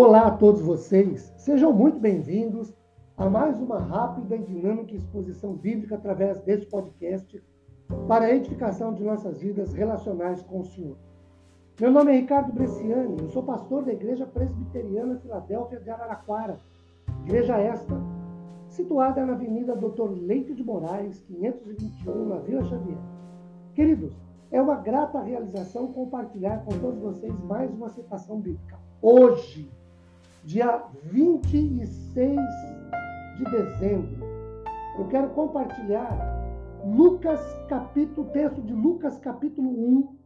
Olá a todos vocês, sejam muito bem-vindos a mais uma rápida e dinâmica exposição bíblica através deste podcast para a edificação de nossas vidas relacionais com o Senhor. Meu nome é Ricardo Bresciani, eu sou pastor da Igreja Presbiteriana Filadélfia de Araraquara, igreja esta situada na Avenida Doutor Leite de Moraes, 521, na Vila Xavier. Queridos, é uma grata realização compartilhar com todos vocês mais uma citação bíblica. Hoje, dia 26 de dezembro, eu quero compartilhar Lucas capítulo, texto de Lucas capítulo 1,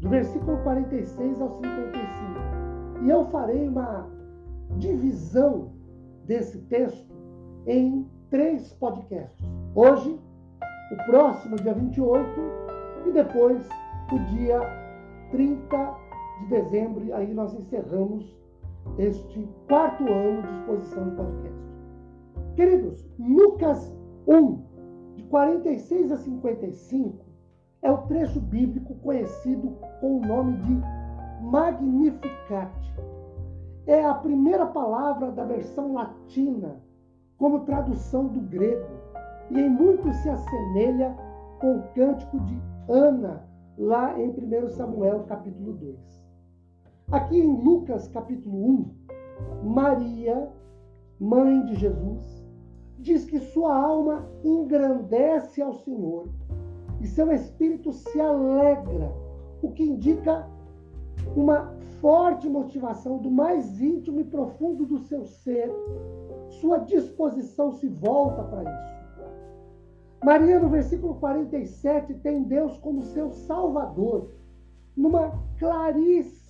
do versículo 46 ao 55. E eu farei uma divisão desse texto em três podcasts. Hoje, o próximo, dia 28, e depois o dia 30 de dezembro, aí nós encerramos este quarto ano de exposição de podcast. Queridos, Lucas 1, de 46 a 55, é o trecho bíblico conhecido com o nome de Magnificat. É a primeira palavra da versão latina como tradução do grego e em muito se assemelha com o cântico de Ana, lá em 1 Samuel capítulo 2. Aqui em Lucas capítulo 1, Maria, mãe de Jesus, diz que sua alma engrandece ao Senhor e seu espírito se alegra, o que indica uma forte motivação do mais íntimo e profundo do seu ser. Sua disposição se volta para isso. Maria, no versículo 47, tem Deus como seu Salvador numa claríssima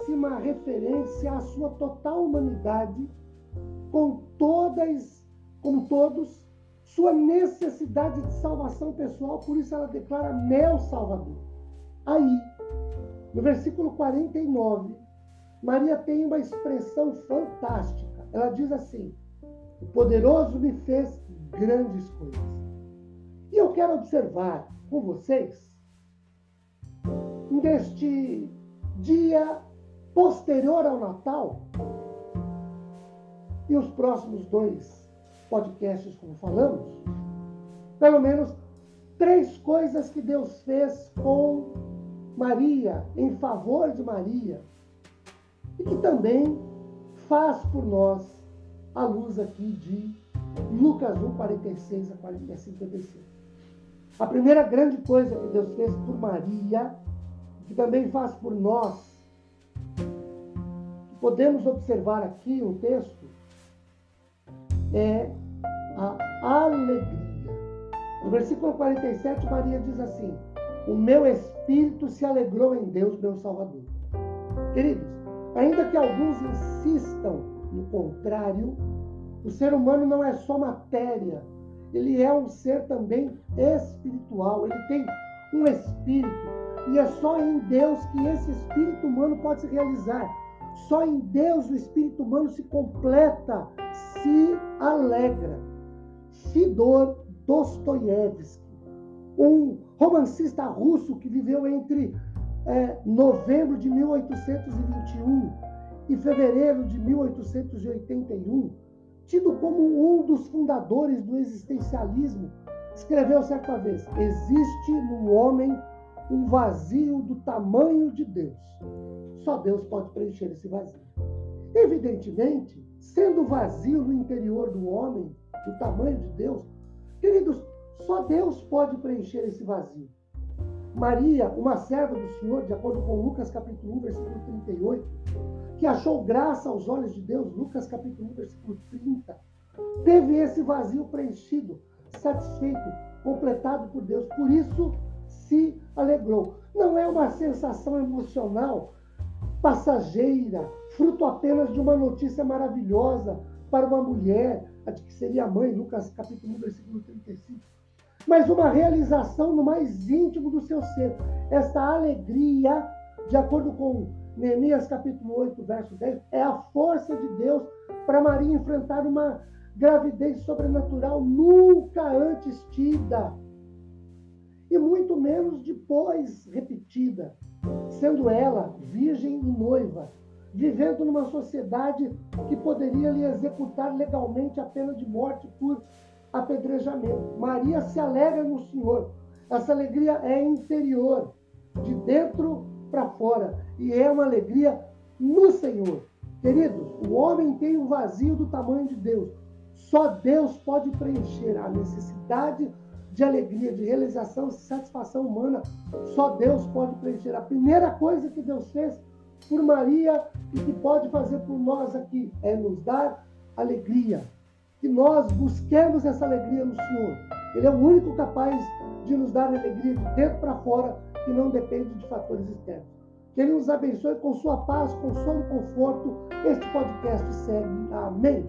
referência à sua total humanidade, com todas, como todos, sua necessidade de salvação pessoal, por isso ela declara meu Salvador. Aí, no versículo 49, Maria tem uma expressão fantástica. Ela diz assim: O poderoso me fez grandes coisas. E eu quero observar com vocês neste dia posterior ao Natal, e os próximos dois podcasts, como falamos, pelo menos três coisas que Deus fez com Maria, em favor de Maria, e que também faz por nós a luz aqui de Lucas 1, 46 a 55. A primeira grande coisa que Deus fez por Maria que também faz por nós. Podemos observar aqui um texto, é a alegria. No versículo 47, Maria diz assim: O meu espírito se alegrou em Deus, meu Salvador. Queridos, ainda que alguns insistam no contrário, o ser humano não é só matéria, ele é um ser também espiritual, ele tem um espírito e é só em Deus que esse espírito humano pode se realizar. Só em Deus o espírito humano se completa, se alegra. Fidor Dostoiévski, um romancista russo que viveu entre é, novembro de 1821 e fevereiro de 1881, tido como um dos fundadores do existencialismo, escreveu certa vez: Existe no homem um vazio do tamanho de Deus. Só Deus pode preencher esse vazio. Evidentemente, sendo vazio no interior do homem, do tamanho de Deus, queridos, só Deus pode preencher esse vazio. Maria, uma serva do Senhor, de acordo com Lucas capítulo 1, versículo 38, que achou graça aos olhos de Deus, Lucas capítulo 1, versículo 30, teve esse vazio preenchido, satisfeito, completado por Deus. Por isso, se alegrou. Não é uma sensação emocional passageira, fruto apenas de uma notícia maravilhosa para uma mulher, a de que seria a mãe, Lucas capítulo 1, versículo 35. Mas uma realização no mais íntimo do seu ser. Esta alegria, de acordo com Neemias capítulo 8, verso 10, é a força de Deus para Maria enfrentar uma gravidez sobrenatural nunca antes tida e muito menos depois repetida, sendo ela virgem e noiva, vivendo numa sociedade que poderia lhe executar legalmente a pena de morte por apedrejamento. Maria se alegra no Senhor. Essa alegria é interior, de dentro para fora, e é uma alegria no Senhor. Queridos, o homem tem um vazio do tamanho de Deus. Só Deus pode preencher a necessidade de alegria, de realização, de satisfação humana. Só Deus pode preencher. A primeira coisa que Deus fez por Maria e que pode fazer por nós aqui é nos dar alegria. Que nós busquemos essa alegria no Senhor. Ele é o único capaz de nos dar alegria de dentro para fora, que não depende de fatores externos. Que Ele nos abençoe com sua paz, consolo e conforto. Este podcast segue. Amém.